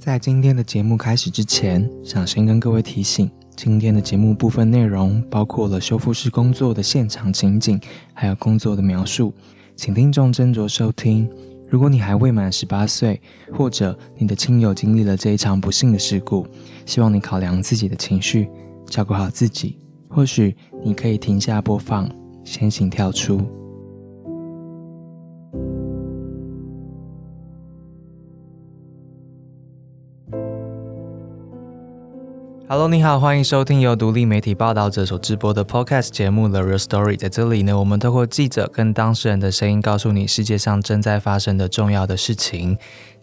在今天的节目开始之前，想先跟各位提醒，今天的节目部分内容包括了修复师工作的现场情景，还有工作的描述，请听众斟酌收听。如果你还未满十八岁，或者你的亲友经历了这一场不幸的事故，希望你考量自己的情绪，照顾好自己。或许你可以停下播放，先行跳出。Hello，你好，欢迎收听由独立媒体报道者所直播的 Podcast 节目《The Real Story》。在这里呢，我们透过记者跟当事人的声音，告诉你世界上正在发生的重要的事情。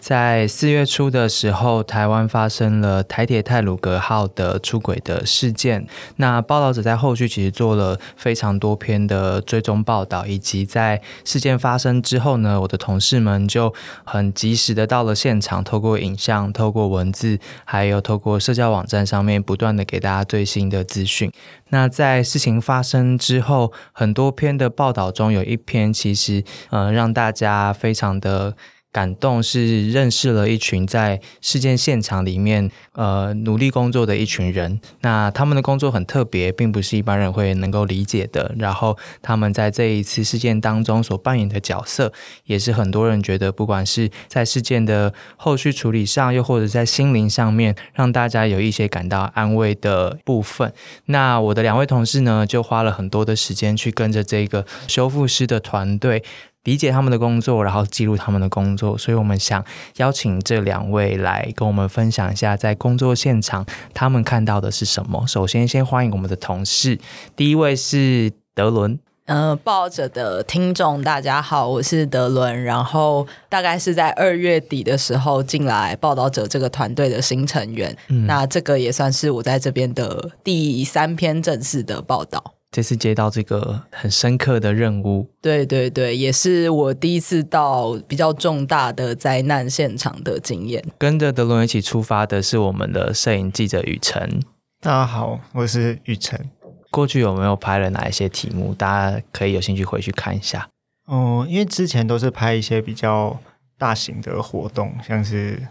在四月初的时候，台湾发生了台铁泰鲁格号的出轨的事件。那报道者在后续其实做了非常多篇的追踪报道，以及在事件发生之后呢，我的同事们就很及时的到了现场，透过影像、透过文字，还有透过社交网站上面，不断的给大家最新的资讯。那在事情发生之后，很多篇的报道中有一篇，其实呃让大家非常的。感动是认识了一群在事件现场里面呃努力工作的一群人，那他们的工作很特别，并不是一般人会能够理解的。然后他们在这一次事件当中所扮演的角色，也是很多人觉得，不管是在事件的后续处理上，又或者在心灵上面，让大家有一些感到安慰的部分。那我的两位同事呢，就花了很多的时间去跟着这个修复师的团队。理解他们的工作，然后记录他们的工作，所以我们想邀请这两位来跟我们分享一下，在工作现场他们看到的是什么。首先，先欢迎我们的同事，第一位是德伦。呃，报道者的听众大家好，我是德伦。然后大概是在二月底的时候进来报道者这个团队的新成员。那这个也算是我在这边的第三篇正式的报道。这次接到这个很深刻的任务，对对对，也是我第一次到比较重大的灾难现场的经验。跟着德伦一起出发的是我们的摄影记者雨辰。大家好，我是雨辰。过去有没有拍了哪一些题目？大家可以有兴趣回去看一下。哦，因为之前都是拍一些比较大型的活动，像是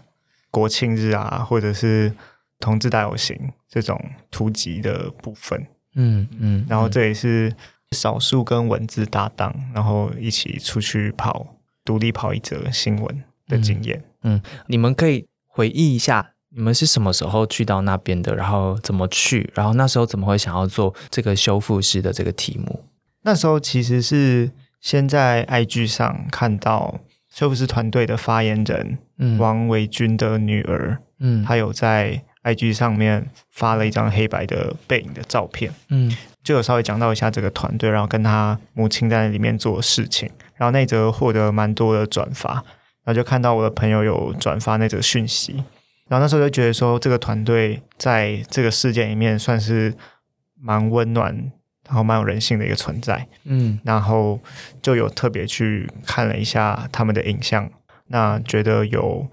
国庆日啊，或者是同志大游行这种突击的部分。嗯嗯，然后这也是少数跟文字搭档，然后一起出去跑，独立跑一则新闻的经验。嗯，你们可以回忆一下，你们是什么时候去到那边的？然后怎么去？然后那时候怎么会想要做这个修复师的这个题目？那时候其实是先在 IG 上看到修复师团队的发言人王维军的女儿，嗯，她有在。IG 上面发了一张黑白的背影的照片，嗯，就有稍微讲到一下这个团队，然后跟他母亲在里面做事情，然后那则获得蛮多的转发，然后就看到我的朋友有转发那则讯息，然后那时候就觉得说这个团队在这个事件里面算是蛮温暖，然后蛮有人性的一个存在，嗯，然后就有特别去看了一下他们的影像，那觉得有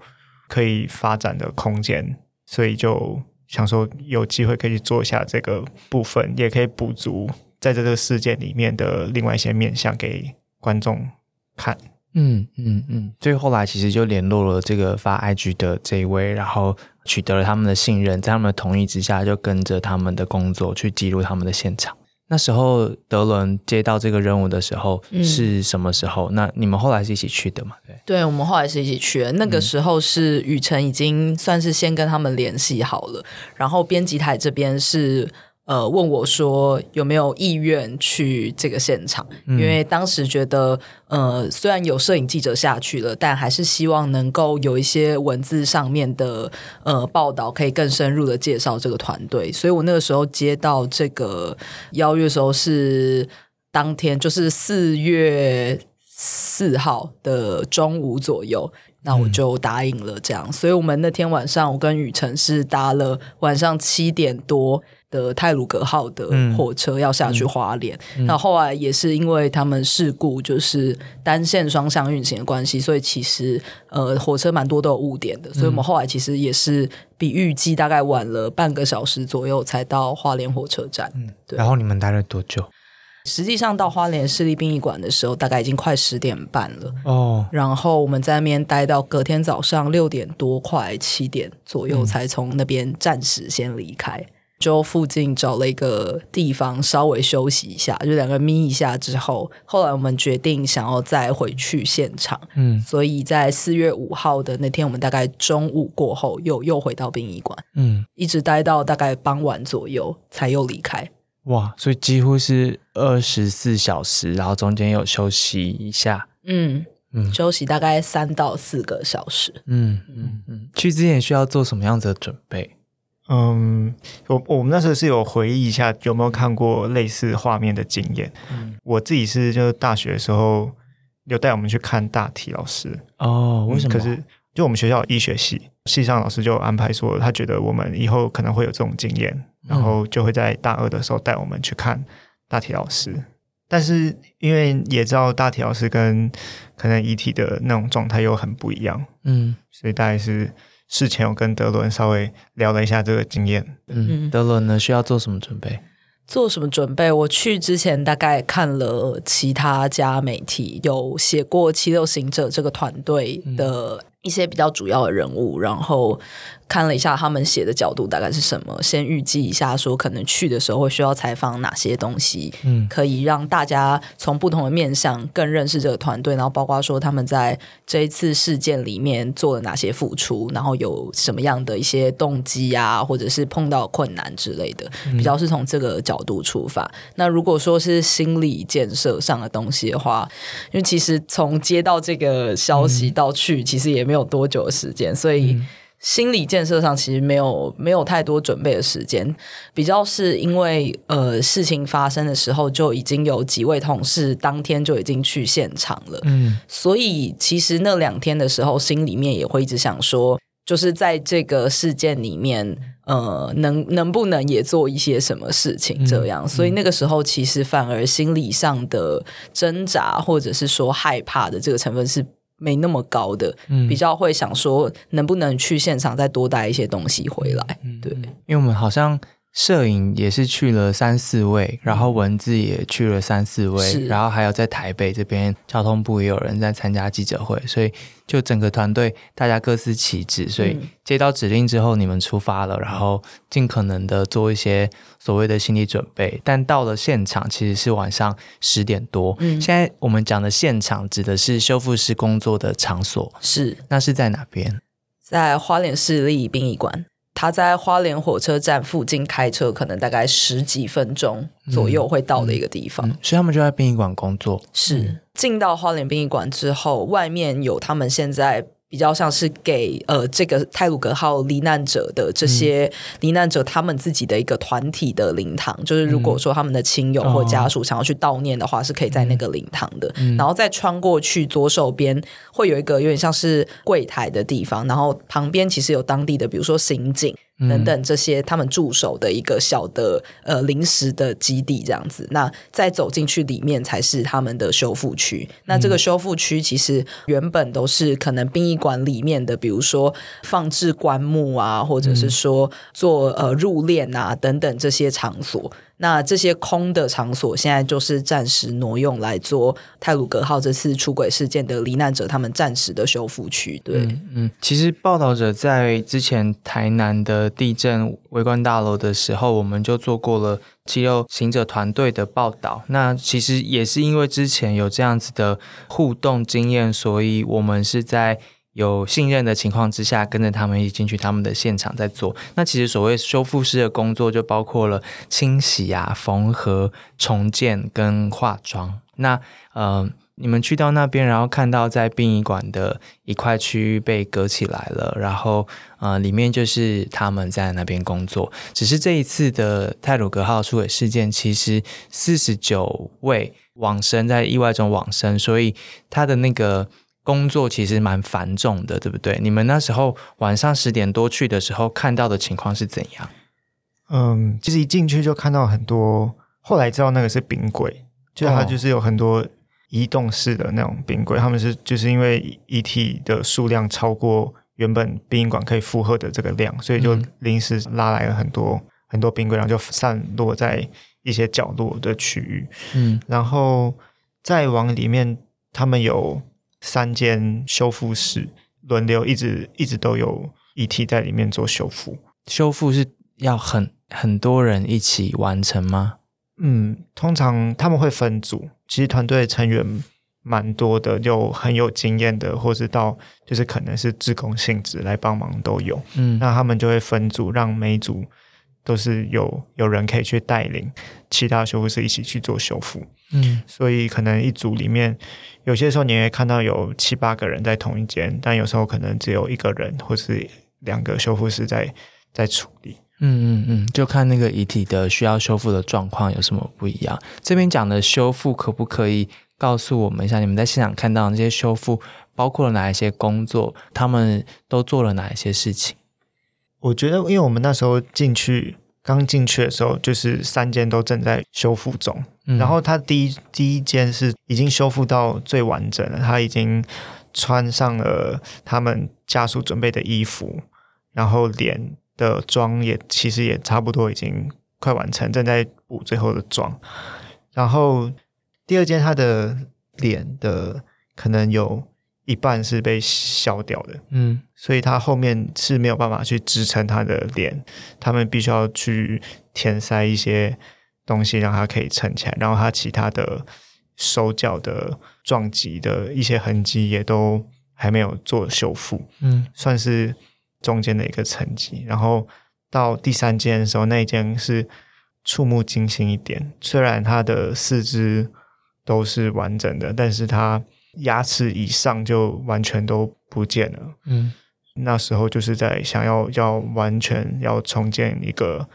可以发展的空间。所以就想说，有机会可以做一下这个部分，也可以补足在这个事件里面的另外一些面向给观众看。嗯嗯嗯。最后来其实就联络了这个发 IG 的这一位，然后取得了他们的信任，在他们的同意之下，就跟着他们的工作去记录他们的现场。那时候德伦接到这个任务的时候是什么时候？那你们后来是一起去的嘛？对，对我们后来是一起去的。那个时候是雨辰已经算是先跟他们联系好了，然后编辑台这边是。呃，问我说有没有意愿去这个现场？因为当时觉得，呃，虽然有摄影记者下去了，但还是希望能够有一些文字上面的呃报道，可以更深入的介绍这个团队。所以我那个时候接到这个邀约的时候，是当天就是四月四号的中午左右，那我就答应了这样。所以我们那天晚上，我跟雨辰是搭了晚上七点多。的泰鲁格号的火车要下去花莲，那后来也是因为他们事故，就是单线双向运行的关系，所以其实呃火车蛮多都有误点的，所以我们后来其实也是比预计大概晚了半个小时左右才到花莲火车站。嗯，对。然后你们待了多久？实际上到花莲市立殡仪馆的时候，大概已经快十点半了哦。然后我们在那边待到隔天早上六点多，快七点左右才从那边暂时先离开。就附近找了一个地方稍微休息一下，就两个眯一下之后，后来我们决定想要再回去现场。嗯，所以在四月五号的那天，我们大概中午过后又又回到殡仪馆，嗯，一直待到大概傍晚左右才又离开。哇，所以几乎是二十四小时，然后中间有休息一下。嗯嗯，休息大概三到四个小时。嗯嗯嗯，去之前需要做什么样子的准备？嗯，我我们那时候是有回忆一下有没有看过类似画面的经验。嗯，我自己是就是大学的时候有带我们去看大体老师哦。为什么？可是就我们学校医学系系上老师就安排说，他觉得我们以后可能会有这种经验，然后就会在大二的时候带我们去看大体老师。但是因为也知道大体老师跟可能遗体的那种状态又很不一样，嗯，所以大概是。事前我跟德伦稍微聊了一下这个经验。嗯，德伦呢需要做什么准备？做什么准备？我去之前大概看了其他家媒体有写过七六行者这个团队的。一些比较主要的人物，然后看了一下他们写的角度大概是什么，先预计一下说可能去的时候会需要采访哪些东西，嗯，可以让大家从不同的面向更认识这个团队，然后包括说他们在这一次事件里面做了哪些付出，然后有什么样的一些动机啊，或者是碰到困难之类的，比较是从这个角度出发。那如果说是心理建设上的东西的话，因为其实从接到这个消息到去，其实也没有。有多久的时间？所以心理建设上其实没有没有太多准备的时间，比较是因为呃事情发生的时候就已经有几位同事当天就已经去现场了，嗯，所以其实那两天的时候心里面也会一直想说，就是在这个事件里面，呃，能能不能也做一些什么事情这样？所以那个时候其实反而心理上的挣扎或者是说害怕的这个成分是。没那么高的，比较会想说能不能去现场再多带一些东西回来。对，因为我们好像摄影也是去了三四位，然后文字也去了三四位，然后还有在台北这边交通部也有人在参加记者会，所以。就整个团队，大家各司其职，所以接到指令之后，你们出发了，然后尽可能的做一些所谓的心理准备。但到了现场，其实是晚上十点多。嗯，现在我们讲的现场指的是修复师工作的场所，是那是在哪边？在花莲市立殡仪馆。他在花莲火车站附近开车，可能大概十几分钟左右会到的一个地方，所以他们就在殡仪馆工作。是进到花莲殡仪馆之后，外面有他们现在。比较像是给呃这个泰鲁格号罹难者的这些罹难者他们自己的一个团体的灵堂，就是如果说他们的亲友或家属想要去悼念的话，是可以在那个灵堂的。然后再穿过去左手边会有一个有点像是柜台的地方，然后旁边其实有当地的，比如说刑警。等等，这些他们驻守的一个小的呃临时的基地，这样子。那再走进去里面才是他们的修复区。那这个修复区其实原本都是可能殡仪馆里面的，比如说放置棺木啊，或者是说做呃入殓啊等等这些场所。那这些空的场所，现在就是暂时挪用来做泰鲁格号这次出轨事件的罹难者他们暂时的修复区。对，嗯，其实报道者在之前台南的地震围观大楼的时候，我们就做过了七六行者团队的报道。那其实也是因为之前有这样子的互动经验，所以我们是在。有信任的情况之下，跟着他们一起进去他们的现场在做。那其实所谓修复师的工作，就包括了清洗啊、缝合、重建跟化妆。那呃，你们去到那边，然后看到在殡仪馆的一块区域被隔起来了，然后呃，里面就是他们在那边工作。只是这一次的泰鲁格号出轨事件，其实四十九位往生在意外中往生，所以他的那个。工作其实蛮繁重的，对不对？你们那时候晚上十点多去的时候，看到的情况是怎样？嗯，其实一进去就看到很多，后来知道那个是冰柜，就它就是有很多移动式的那种冰柜，他们是就是因为遗体的数量超过原本殡仪馆可以负荷的这个量，所以就临时拉来了很多很多冰柜，然后就散落在。一些角落的区域。嗯，然后再往里面，他们有三间修复室，轮流一直一直都有遗体在里面做修复。修复是要很很多人一起完成吗？嗯，通常他们会分组，其实团队成员蛮多的，有很有经验的，或是到就是可能是自工性质来帮忙都有。嗯，那他们就会分组，让每组都是有有人可以去带领其他修复师一起去做修复。嗯，所以可能一组里面有些时候你会看到有七八个人在同一间，但有时候可能只有一个人或是两个修复师在在处理。嗯嗯嗯，就看那个遗体的需要修复的状况有什么不一样。这边讲的修复，可不可以告诉我们一下，你们在现场看到那些修复包括了哪一些工作？他们都做了哪一些事情？我觉得，因为我们那时候进去刚进去的时候，就是三间都正在修复中。然后他第一第一间是已经修复到最完整了，他已经穿上了他们家属准备的衣服，然后脸。的妆也其实也差不多已经快完成，正在补最后的妆。然后第二间，他的脸的可能有一半是被削掉的，嗯，所以他后面是没有办法去支撑他的脸，他们必须要去填塞一些东西，让它可以撑起来。然后他其他的手脚的撞击的一些痕迹也都还没有做修复，嗯，算是。中间的一个层级，然后到第三件的时候，那一件是触目惊心一点。虽然它的四肢都是完整的，但是它牙齿以上就完全都不见了。嗯，那时候就是在想要要完全要重建一个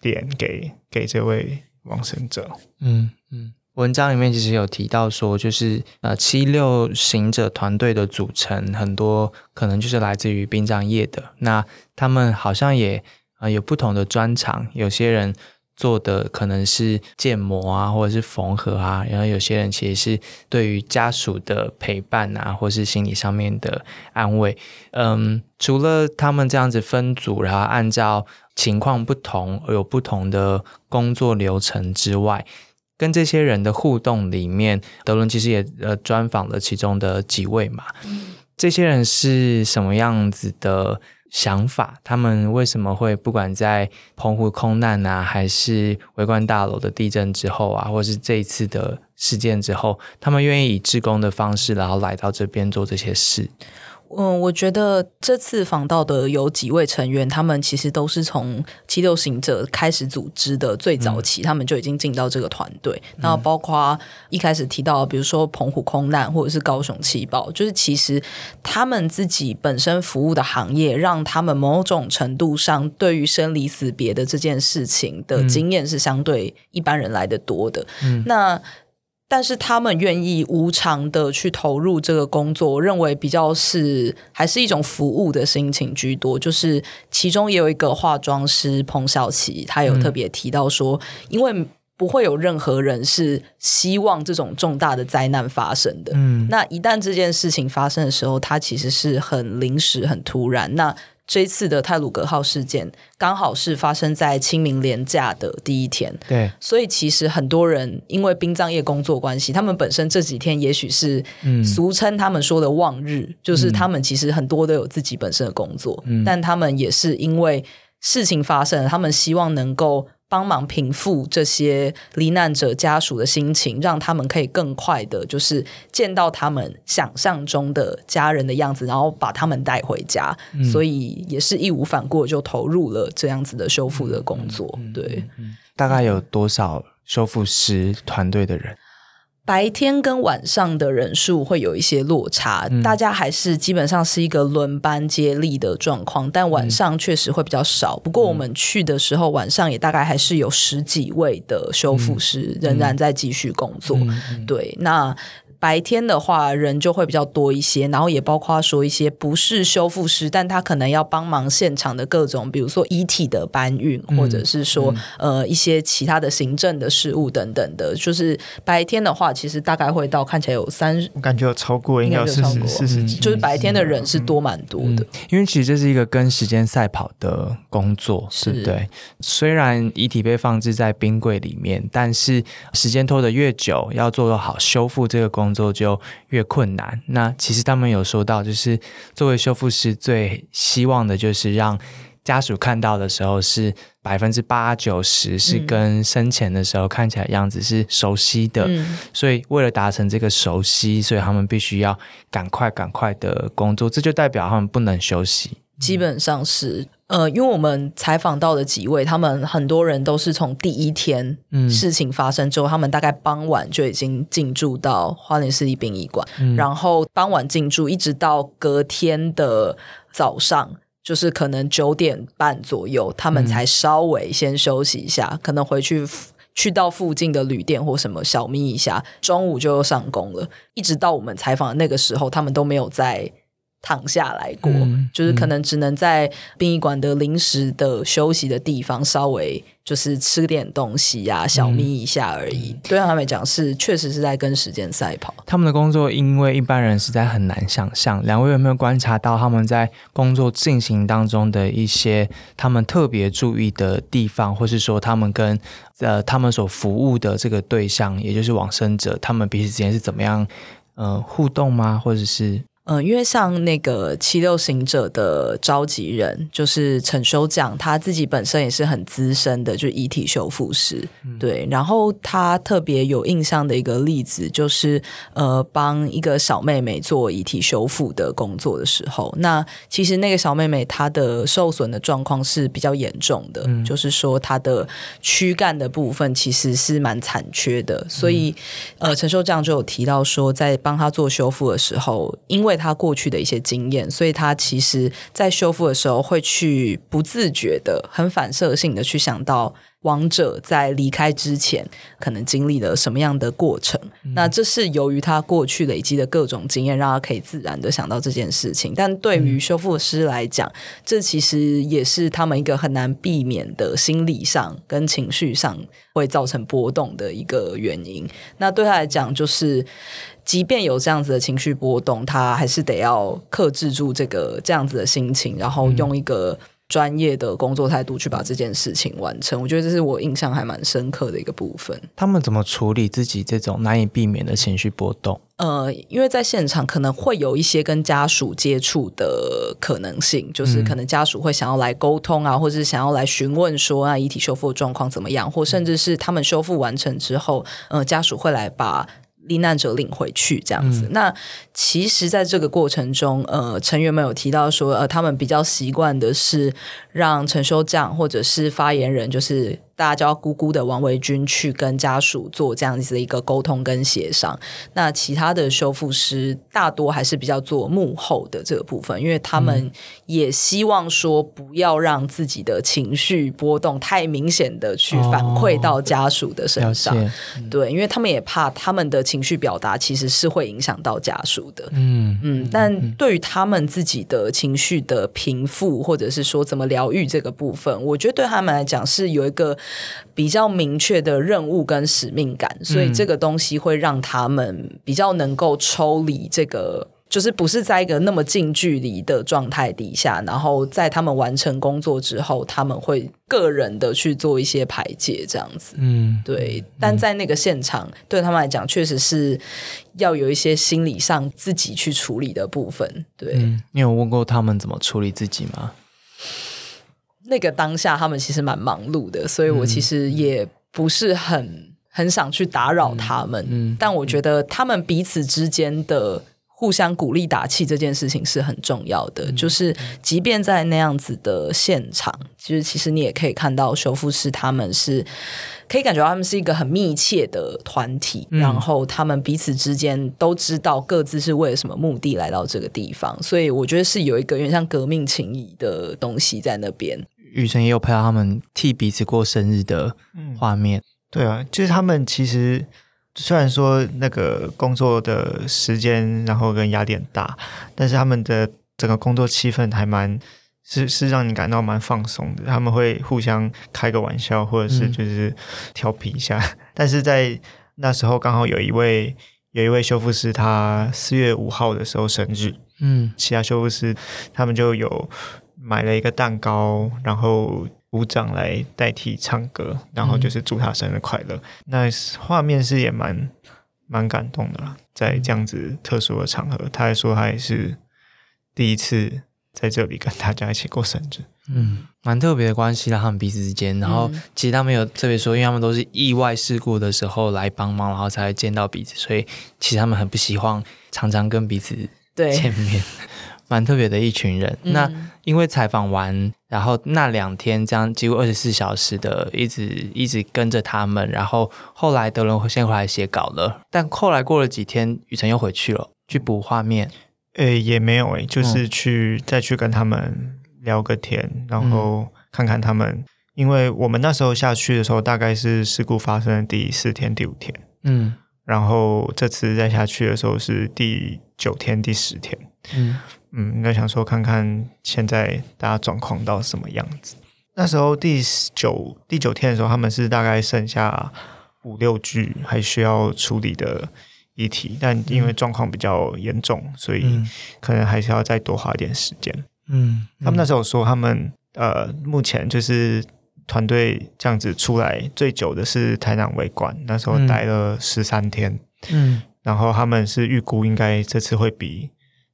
脸给给这位亡生者。嗯嗯。文章里面其实有提到说，就是呃七六行者团队的组成很多可能就是来自于殡葬业的，那他们好像也啊有不同的专长，有些人做的可能是建模啊，或者是缝合啊，然后有些人其实是对于家属的陪伴啊，或是心理上面的安慰。嗯，除了他们这样子分组，然后按照情况不同有不同的工作流程之外。跟这些人的互动里面，德伦其实也呃专访了其中的几位嘛。这些人是什么样子的想法？他们为什么会不管在澎湖空难啊，还是围观大楼的地震之后啊，或是这一次的事件之后，他们愿意以志工的方式，然后来到这边做这些事？嗯，我觉得这次访到的有几位成员，他们其实都是从七六行者开始组织的最早期，他们就已经进到这个团队。那包括一开始提到，比如说澎湖空难或者是高雄气爆，就是其实他们自己本身服务的行业，让他们某种程度上对于生离死别的这件事情的经验是相对一般人来的多的。嗯那但是他们愿意无偿的去投入这个工作，我认为比较是还是一种服务的心情居多。就是其中也有一个化妆师彭小琪，他有特别提到说，因为不会有任何人是希望这种重大的灾难发生的。嗯，那一旦这件事情发生的时候，它其实是很临时、很突然。那这一次的泰鲁格号事件刚好是发生在清明连假的第一天，对，所以其实很多人因为殡葬业工作关系，他们本身这几天也许是俗称他们说的望日，就是他们其实很多都有自己本身的工作，但他们也是因为事情发生，他们希望能够。帮忙平复这些罹难者家属的心情，让他们可以更快的，就是见到他们想象中的家人的样子，然后把他们带回家。所以也是义无反顾就投入了这样子的修复的工作。对，大概有多少修复师团队的人？白天跟晚上的人数会有一些落差，大家还是基本上是一个轮班接力的状况，但晚上确实会比较少。不过我们去的时候，晚上也大概还是有十几位的修复师仍然在继续工作。对，那白天的话人就会比较多一些，然后也包括说一些不是修复师，但他可能要帮忙现场的各种，比如说遗体的搬运，或者是说呃一些其他的行政的事务等等的。就是白天的话，其实大概会到看起来有三，我感觉有超过，应该有四十四十几，就是白天的人是多蛮多的。因为其实这是一个跟时间赛跑的工作，是不对？虽然遗体被放置在冰柜里面，但是时间拖得越久，要做好修复这个工作就越困难。那其实他们有说到，就是作为修复师，最希望的就是让家属看到的时候是百分之八九十是跟生前的时候看起来样子是熟悉的。所以为了达成这个熟悉，所以他们必须要赶快赶快的工作，这就代表他们不能休息。基本上是。呃，因为我们采访到的几位，他们很多人都是从第一天事情发生之后，他们大概傍晚就已经进驻到花莲市立殡仪馆，然后傍晚进驻，一直到隔天的早上，就是可能九点半左右，他们才稍微先休息一下，可能回去去到附近的旅店或什么小眯一下，中午就又上工了，一直到我们采访的那个时候，他们都没有在。躺下来过，就是可能只能在殡仪馆的临时的休息的地方，稍微就是吃点东西呀，小眯一下而已。对他们来讲，是确实是在跟时间赛跑。他们的工作，因为一般人实在很难想象。两位有没有观察到他们在工作进行当中的一些他们特别注意的地方，或是说他们跟呃他们所服务的这个对象，也就是往生者，他们彼此之间是怎么样呃互动吗？或者是？嗯，因为像那个七六行者的召集人就是陈修匠，他自己本身也是很资深的，就是遗体修复师。对，然后他特别有印象的一个例子，就是呃，帮一个小妹妹做遗体修复的工作的时候，那其实那个小妹妹她的受损的状况是比较严重的，就是说她的躯干的部分其实是蛮残缺的，所以呃，陈修匠就有提到说，在帮她做修复的时候，因为他过去的一些经验，所以他其实在修复的时候会去不自觉的、很反射性的去想到亡者在离开之前可能经历了什么样的过程。那这是由于他过去累积的各种经验，让他可以自然的想到这件事情。但对于修复师来讲，这其实也是他们一个很难避免的心理上跟情绪上会造成波动的一个原因。那对他来讲，就是。即便有这样子的情绪波动，他还是得要克制住这个这样子的心情，然后用一个专业的工作态度去把这件事情完成。我觉得这是我印象还蛮深刻的一个部分。他们怎么处理自己这种难以避免的情绪波动？呃，因为在现场可能会有一些跟家属接触的可能性，就是可能家属会想要来沟通啊，或者是想要来询问说啊，遗体修复的状况怎么样，或甚至是他们修复完成之后，呃，家属会来把。罹难者领回去这样子，那其实，在这个过程中，呃，成员们有提到说，呃，他们比较习惯的是让陈修将或者是发言人，就是。大家叫姑姑的王维军去跟家属做这样子的一个沟通跟协商。那其他的修复师大多还是比较做幕后的这个部分，因为他们也希望说不要让自己的情绪波动太明显的去反馈到家属的身上。对，因为他们也怕他们的情绪表达其实是会影响到家属的。嗯嗯，但对于他们自己的情绪的平复，或者是说怎么疗愈这个部分，我觉得对他们来讲是有一个。比较明确的任务跟使命感，所以这个东西会让他们比较能够抽离这个，就是不是在一个那么近距离的状态底下，然后在他们完成工作之后，他们会个人的去做一些排解，这样子。嗯，对。但在那个现场，对他们来讲，确实是要有一些心理上自己去处理的部分。对，你有问过他们怎么处理自己吗？那个当下，他们其实蛮忙碌的，所以我其实也不是很很想去打扰他们。嗯，但我觉得他们彼此之间的互相鼓励打气这件事情是很重要的。就是即便在那样子的现场，其实其实你也可以看到修复师他们是。可以感觉到他们是一个很密切的团体，然后他们彼此之间都知道各自是为了什么目的来到这个地方，所以我觉得是有一个有点像革命情谊的东西在那边。雨辰也有拍到他们替彼此过生日的画面，对啊，就是他们其实。虽然说那个工作的时间，然后跟压力很大，但是他们的整个工作气氛还蛮是是让你感到蛮放松的。他们会互相开个玩笑，或者是就是调皮一下。但是在那时候刚好有一位有一位修复师，他四月五号的时候生日，嗯，其他修复师他们就有买了一个蛋糕，然后。鼓掌来代替唱歌，然后就是祝他生日快乐。那画面是也蛮蛮感动的啦，在这样子特殊的场合，他还说他也是第一次在这里跟大家一起过生日。嗯，蛮特别的关系啦，他们彼此之间。然后其实他们有特别说，因为他们都是意外事故的时候来帮忙，然后才见到彼此，所以其实他们很不希望常常跟彼此见面。蛮特别的一群人。那因为采访完，然后那两天这样几乎二十四小时的一直一直跟着他们，然后后来德伦先回来写稿了。但后来过了几天，雨辰又回去了去补画面。诶，也没有诶，就是去再去跟他们聊个天，然后看看他们。因为我们那时候下去的时候，大概是事故发生的第四天、第五天。嗯，然后这次再下去的时候是第九天、第十天。嗯。嗯，应该想说看看现在大家状况到什么样子。那时候第九第九天的时候，他们是大概剩下五六具还需要处理的遗体，但因为状况比较严重，所以可能还是要再多花点时间。嗯，他们那时候说，他们呃目前就是团队这样子出来最久的是台南围馆，那时候待了十三天。嗯，然后他们是预估应该这次会比。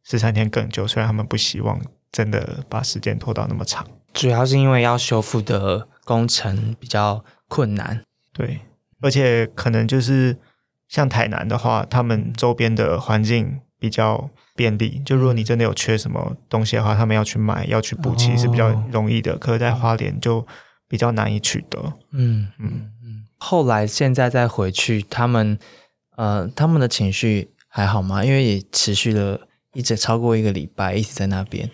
十三天更久，虽然他们不希望真的把时间拖到那么长，主要是因为要修复的工程比较困难。对，而且可能就是像台南的话，他们周边的环境比较便利，就如果你真的有缺什么东西的话，他们要去买要去补齐是比较容易的。可是，在花莲就比较难以取得。嗯嗯嗯。后来现在再回去，他们呃，他们的情绪还好吗？因为也持续了。一直超过一个礼拜，一直在那边。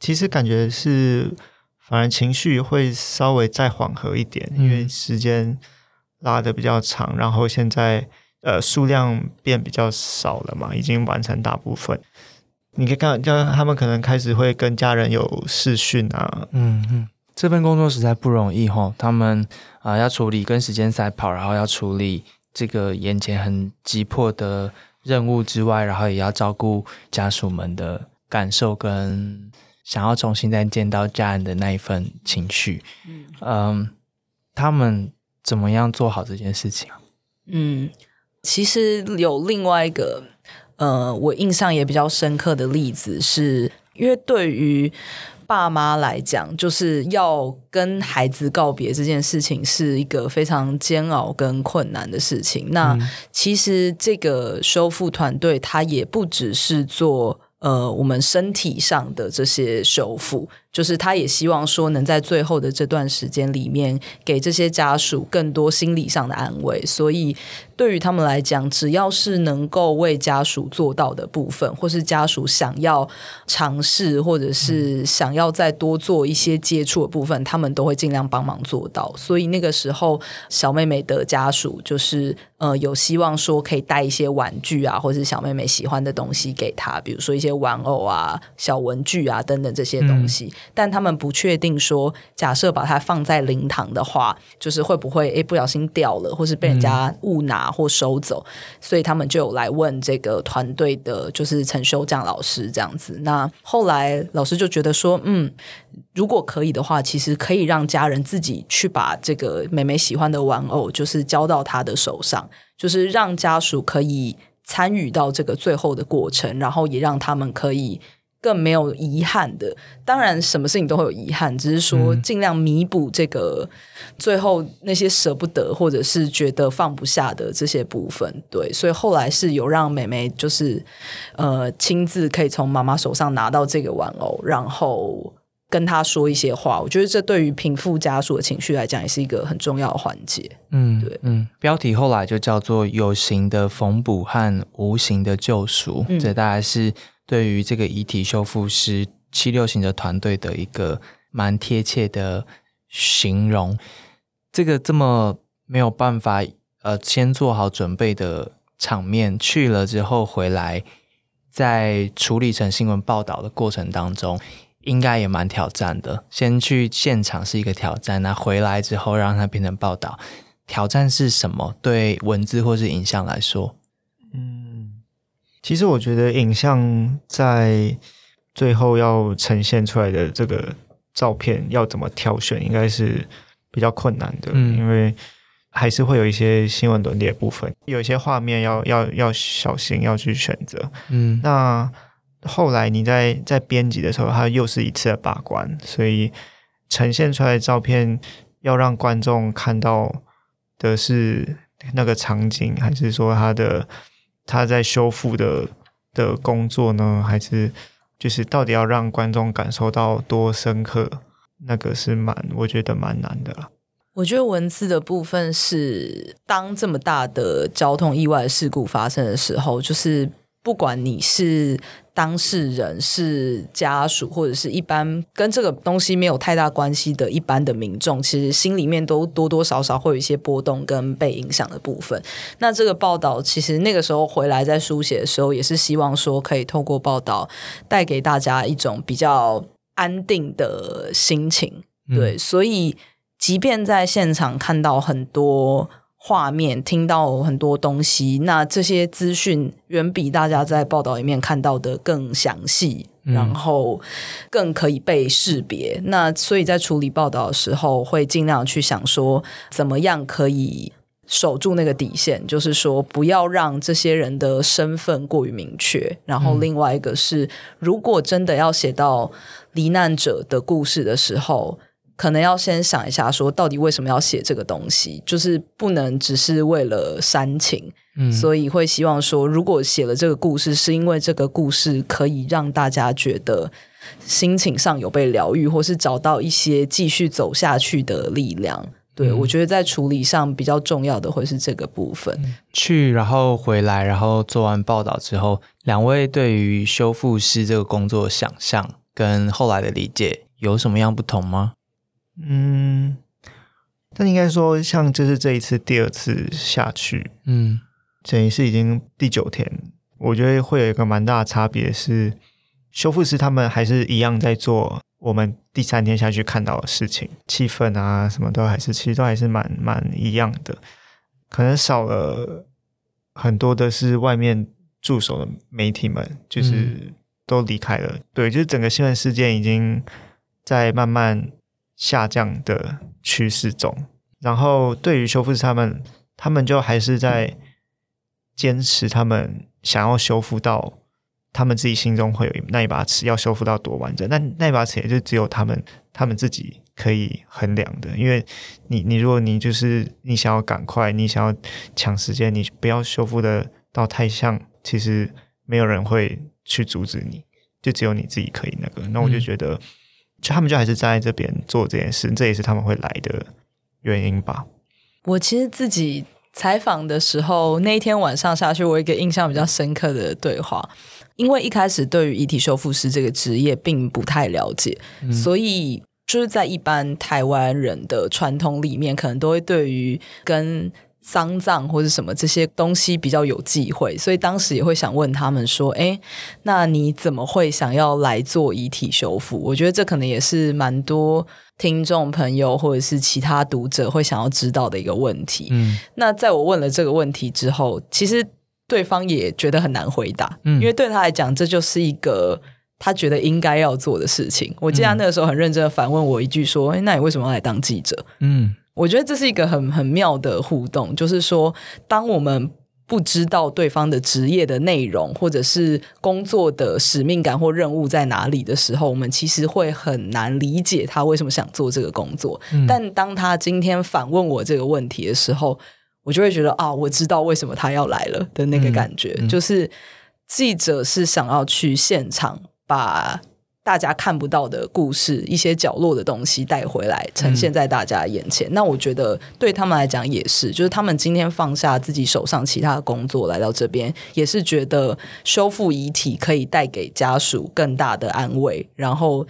其实感觉是，反而情绪会稍微再缓和一点，因为时间拉的比较长，然后现在呃数量变比较少了嘛，已经完成大部分。你可以看，就他们可能开始会跟家人有视讯啊。嗯嗯，这份工作实在不容易哈，他们啊要处理跟时间赛跑，然后要处理这个眼前很急迫的。任务之外，然后也要照顾家属们的感受，跟想要重新再见到家人的那一份情绪。嗯，他们怎么样做好这件事情啊？嗯，其实有另外一个，呃，我印象也比较深刻的例子，是因为对于。爸妈来讲，就是要跟孩子告别这件事情是一个非常煎熬跟困难的事情。那其实这个修复团队，它也不只是做呃我们身体上的这些修复。就是他也希望说，能在最后的这段时间里面，给这些家属更多心理上的安慰。所以，对于他们来讲，只要是能够为家属做到的部分，或是家属想要尝试，或者是想要再多做一些接触的部分，他们都会尽量帮忙做到。所以那个时候，小妹妹的家属就是呃，有希望说可以带一些玩具啊，或者是小妹妹喜欢的东西给她，比如说一些玩偶啊、小文具啊等等这些东西。但他们不确定说，假设把它放在灵堂的话，就是会不会诶不小心掉了，或是被人家误拿或收走，所以他们就有来问这个团队的，就是陈修匠老师这样子。那后来老师就觉得说，嗯，如果可以的话，其实可以让家人自己去把这个妹妹喜欢的玩偶，就是交到他的手上，就是让家属可以参与到这个最后的过程，然后也让他们可以。更没有遗憾的，当然什么事情都会有遗憾，只是说尽量弥补这个最后那些舍不得或者是觉得放不下的这些部分。对，所以后来是有让妹妹就是呃亲自可以从妈妈手上拿到这个玩偶，然后跟她说一些话。我觉得这对于平复家属的情绪来讲，也是一个很重要的环节。嗯，对，嗯，标题后来就叫做“有形的缝补和无形的救赎”，这大概是。对于这个遗体修复师七六型的团队的一个蛮贴切的形容，这个这么没有办法呃先做好准备的场面，去了之后回来，在处理成新闻报道的过程当中，应该也蛮挑战的。先去现场是一个挑战，那回来之后让它变成报道，挑战是什么？对文字或是影像来说，其实我觉得影像在最后要呈现出来的这个照片要怎么挑选，应该是比较困难的，因为。还是会有一些新闻伦理的部分，有一些画面要要要小心要去选择。嗯，那后来你在在编辑的时候，它又是一次的把关，所以呈现出来的照片要让观众看到的是那个场景，还是说它的他在修复的的工作呢？还是就是到底要让观众感受到多深刻？那个是蛮我觉得蛮难的了。我觉得文字的部分是，当这么大的交通意外事故发生的时候，就是不管你是当事人、是家属，或者是一般跟这个东西没有太大关系的一般的民众，其实心里面都多多少少会有一些波动跟被影响的部分。那这个报道其实那个时候回来在书写的时候，也是希望说可以透过报道带给大家一种比较安定的心情。对，所以。即便在现场看到很多画面，听到很多东西，那这些资讯远比大家在报道里面看到的更详细，然后更可以被识别。那所以在处理报道的时候，会尽量去想说，怎么样可以守住那个底线，就是说不要让这些人的身份过于明确。然后另外一个是，如果真的要写到罹难者的故事的时候。可能要先想一下，说到底为什么要写这个东西，就是不能只是为了煽情，嗯，所以会希望说，如果写了这个故事，是因为这个故事可以让大家觉得心情上有被疗愈，或是找到一些继续走下去的力量。对我觉得在处理上比较重要的会是这个部分。去，然后回来，然后做完报道之后，两位对于修复师这个工作想象跟后来的理解有什么样不同吗？嗯，但应该说，像就是这一次第二次下去，嗯，等于是已经第九天，我觉得会有一个蛮大的差别是，修复师他们还是一样在做我们第三天下去看到的事情，气氛啊什么都还是，其实都还是蛮蛮一样的，可能少了很多的是外面驻守的媒体们，就是都离开了，对，就是整个新闻事件已经在慢慢。下降的趋势中，然后对于修复师他们，他们就还是在坚持，他们想要修复到他们自己心中会有那一把尺，要修复到多完整。那那把尺也就只有他们他们自己可以衡量的。因为你你如果你就是你想要赶快，你想要抢时间，你不要修复的到太像，其实没有人会去阻止你，就只有你自己可以那个。那我就觉得。就他们就还是站在这边做这件事，这也是他们会来的原因吧。我其实自己采访的时候，那一天晚上下去，我一个印象比较深刻的对话，因为一开始对于遗体修复师这个职业并不太了解，所以就是在一般台湾人的传统里面，可能都会对于跟。丧葬或者什么这些东西比较有忌讳，所以当时也会想问他们说：“哎，那你怎么会想要来做遗体修复？”我觉得这可能也是蛮多听众朋友或者是其他读者会想要知道的一个问题。嗯，那在我问了这个问题之后，其实对方也觉得很难回答，因为对他来讲，这就是一个他觉得应该要做的事情。我记得那个时候很认真的反问我一句说：“哎，那你为什么要来当记者？”嗯。我觉得这是一个很很妙的互动，就是说，当我们不知道对方的职业的内容，或者是工作的使命感或任务在哪里的时候，我们其实会很难理解他为什么想做这个工作。但当他今天反问我这个问题的时候，我就会觉得啊，我知道为什么他要来了的那个感觉，就是记者是想要去现场把。大家看不到的故事，一些角落的东西带回来，呈现在大家眼前。那我觉得对他们来讲也是，就是他们今天放下自己手上其他的工作来到这边，也是觉得修复遗体可以带给家属更大的安慰，然后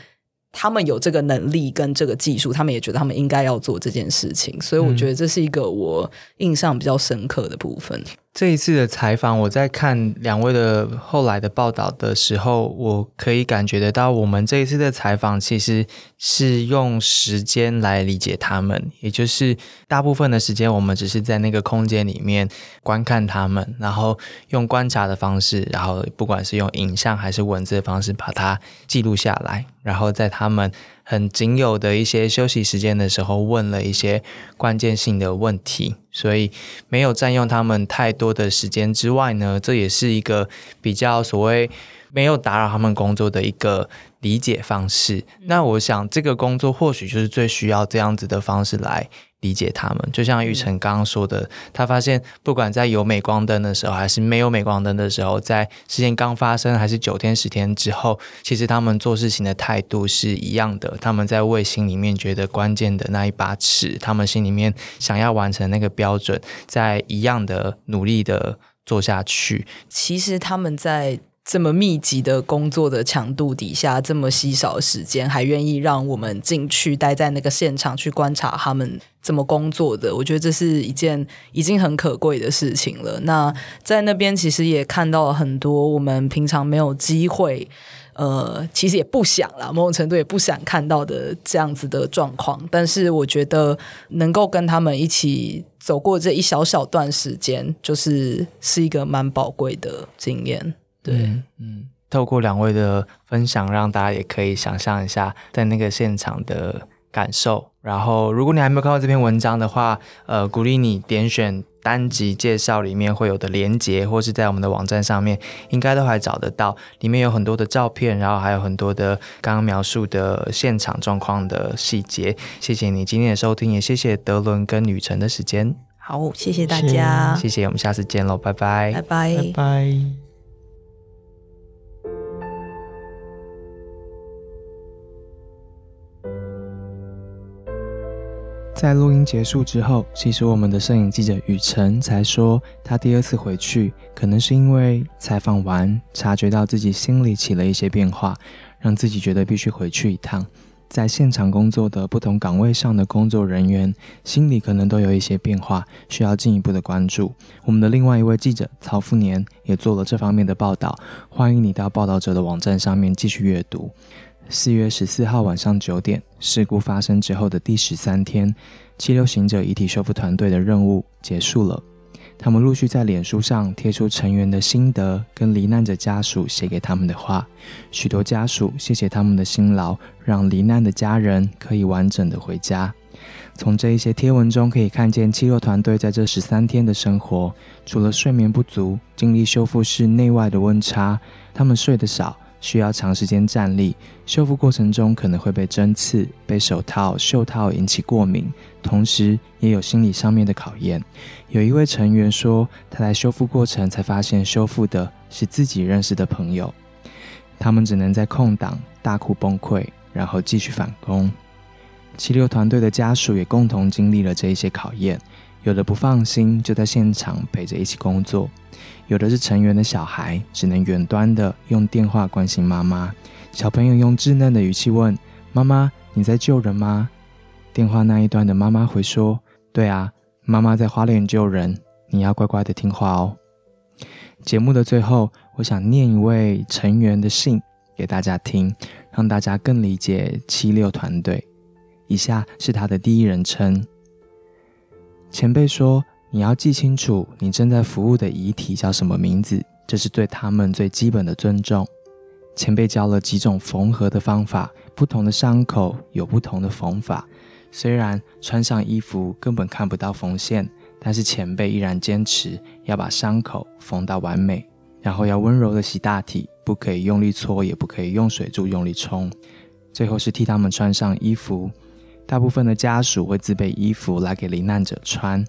他们有这个能力跟这个技术，他们也觉得他们应该要做这件事情，所以我觉得这是一个我印象比较深刻的部分。这一次的采访，我在看两位的后来的报道的时候，我可以感觉得到，我们这一次的采访其实是用时间来理解他们，也就是大部分的时间，我们只是在那个空间里面观看他们，然后用观察的方式，然后不管是用影像还是文字的方式，把它记录下来，然后在他们。很仅有的一些休息时间的时候，问了一些关键性的问题，所以没有占用他们太多的时间之外呢，这也是一个比较所谓没有打扰他们工作的一个。理解方式，那我想这个工作或许就是最需要这样子的方式来理解他们。就像玉成刚刚说的，他发现不管在有镁光灯的时候，还是没有镁光灯的时候，在事件刚发生还是九天十天之后，其实他们做事情的态度是一样的。他们在为心里面觉得关键的那一把尺，他们心里面想要完成那个标准，在一样的努力的做下去。其实他们在。这么密集的工作的强度底下，这么稀少的时间，还愿意让我们进去待在那个现场去观察他们怎么工作的，我觉得这是一件已经很可贵的事情了。那在那边其实也看到了很多我们平常没有机会，呃，其实也不想啦，某种程度也不想看到的这样子的状况。但是我觉得能够跟他们一起走过这一小小段时间，就是是一个蛮宝贵的经验。对，嗯，透过两位的分享，让大家也可以想象一下在那个现场的感受。然后，如果你还没有看到这篇文章的话，呃，鼓励你点选单集介绍里面会有的连接，或是在我们的网站上面，应该都还找得到。里面有很多的照片，然后还有很多的刚刚描述的现场状况的细节。谢谢你今天的收听，也谢谢德伦跟旅程的时间。好，谢谢大家，谢谢，我们下次见喽，拜拜，拜拜，拜拜。在录音结束之后，其实我们的摄影记者雨辰才说，他第二次回去，可能是因为采访完，察觉到自己心里起了一些变化，让自己觉得必须回去一趟。在现场工作的不同岗位上的工作人员，心里可能都有一些变化，需要进一步的关注。我们的另外一位记者曹富年也做了这方面的报道，欢迎你到报道者的网站上面继续阅读。四月十四号晚上九点，事故发生之后的第十三天，七六行者遗体修复团队的任务结束了。他们陆续在脸书上贴出成员的心得跟罹难者家属写给他们的话。许多家属谢谢他们的辛劳，让罹难的家人可以完整的回家。从这一些贴文中可以看见七六团队在这十三天的生活，除了睡眠不足、经历修复室内外的温差，他们睡得少。需要长时间站立，修复过程中可能会被针刺、被手套、袖套引起过敏，同时也有心理上面的考验。有一位成员说，他在修复过程才发现，修复的是自己认识的朋友。他们只能在空档大哭崩溃，然后继续返工。七六团队的家属也共同经历了这一些考验，有的不放心，就在现场陪着一起工作。有的是成员的小孩，只能远端的用电话关心妈妈。小朋友用稚嫩的语气问：“妈妈，你在救人吗？”电话那一端的妈妈回说：“对啊，妈妈在花莲救人，你要乖乖的听话哦。”节目的最后，我想念一位成员的信给大家听，让大家更理解七六团队。以下是他的第一人称：前辈说。你要记清楚，你正在服务的遗体叫什么名字，这是对他们最基本的尊重。前辈教了几种缝合的方法，不同的伤口有不同的缝法。虽然穿上衣服根本看不到缝线，但是前辈依然坚持要把伤口缝到完美，然后要温柔的洗大体，不可以用力搓，也不可以用水柱用力冲。最后是替他们穿上衣服。大部分的家属会自备衣服来给罹难者穿。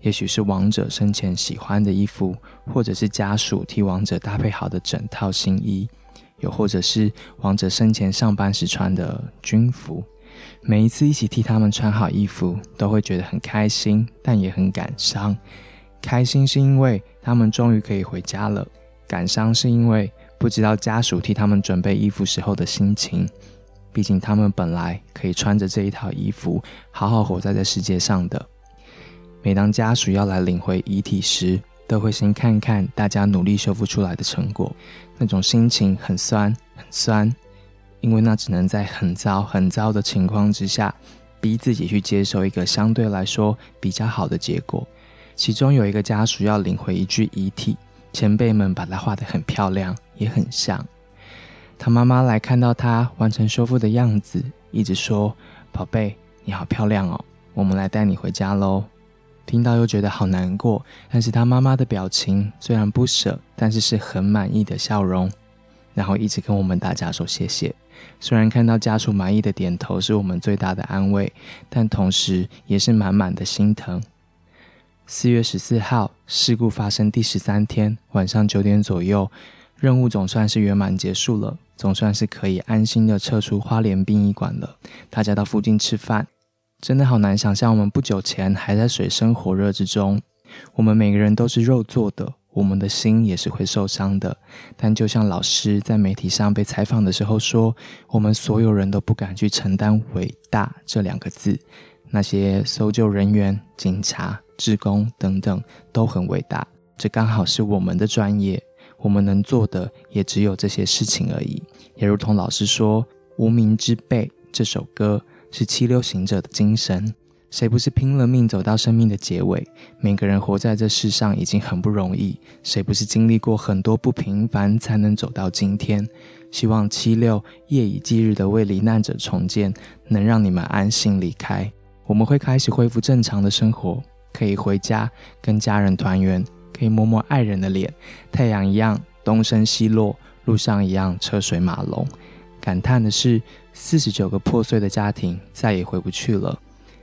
也许是亡者生前喜欢的衣服，或者是家属替亡者搭配好的整套新衣，又或者是亡者生前上班时穿的军服。每一次一起替他们穿好衣服，都会觉得很开心，但也很感伤。开心是因为他们终于可以回家了，感伤是因为不知道家属替他们准备衣服时候的心情。毕竟他们本来可以穿着这一套衣服，好好活在这世界上的。每当家属要来领回遗体时，都会先看看大家努力修复出来的成果，那种心情很酸很酸，因为那只能在很糟很糟的情况之下，逼自己去接受一个相对来说比较好的结果。其中有一个家属要领回一具遗体，前辈们把它画得很漂亮，也很像。他妈妈来看到他完成修复的样子，一直说：“宝贝，你好漂亮哦，我们来带你回家喽。”听到又觉得好难过，但是他妈妈的表情虽然不舍，但是是很满意的笑容，然后一直跟我们大家说谢谢。虽然看到家属满意的点头是我们最大的安慰，但同时也是满满的心疼。四月十四号，事故发生第十三天晚上九点左右，任务总算是圆满结束了。总算是可以安心的撤出花莲殡仪馆了。大家到附近吃饭，真的好难想象我们不久前还在水深火热之中。我们每个人都是肉做的，我们的心也是会受伤的。但就像老师在媒体上被采访的时候说，我们所有人都不敢去承担“伟大”这两个字。那些搜救人员、警察、职工等等都很伟大，这刚好是我们的专业。我们能做的也只有这些事情而已。也如同老师说，《无名之辈》这首歌是七六行者的精神。谁不是拼了命走到生命的结尾？每个人活在这世上已经很不容易，谁不是经历过很多不平凡才能走到今天？希望七六夜以继日的为罹难者重建，能让你们安心离开。我们会开始恢复正常的生活，可以回家跟家人团圆。可以摸摸爱人的脸，太阳一样东升西落，路上一样车水马龙。感叹的是，四十九个破碎的家庭再也回不去了。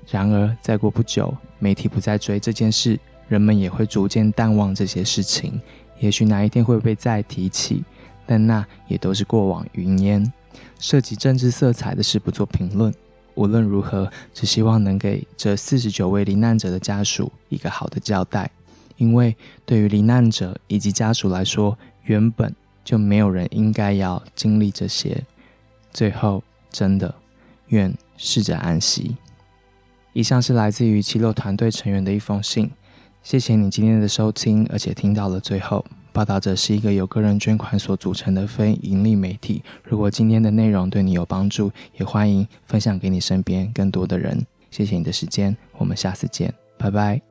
然而，再过不久，媒体不再追这件事，人们也会逐渐淡忘这些事情。也许哪一天会被再提起，但那也都是过往云烟。涉及政治色彩的事不做评论。无论如何，只希望能给这四十九位罹难者的家属一个好的交代。因为对于罹难者以及家属来说，原本就没有人应该要经历这些。最后，真的愿逝者安息。以上是来自于七六团队成员的一封信。谢谢你今天的收听，而且听到了最后。报道者是一个由个人捐款所组成的非盈利媒体。如果今天的内容对你有帮助，也欢迎分享给你身边更多的人。谢谢你的时间，我们下次见，拜拜。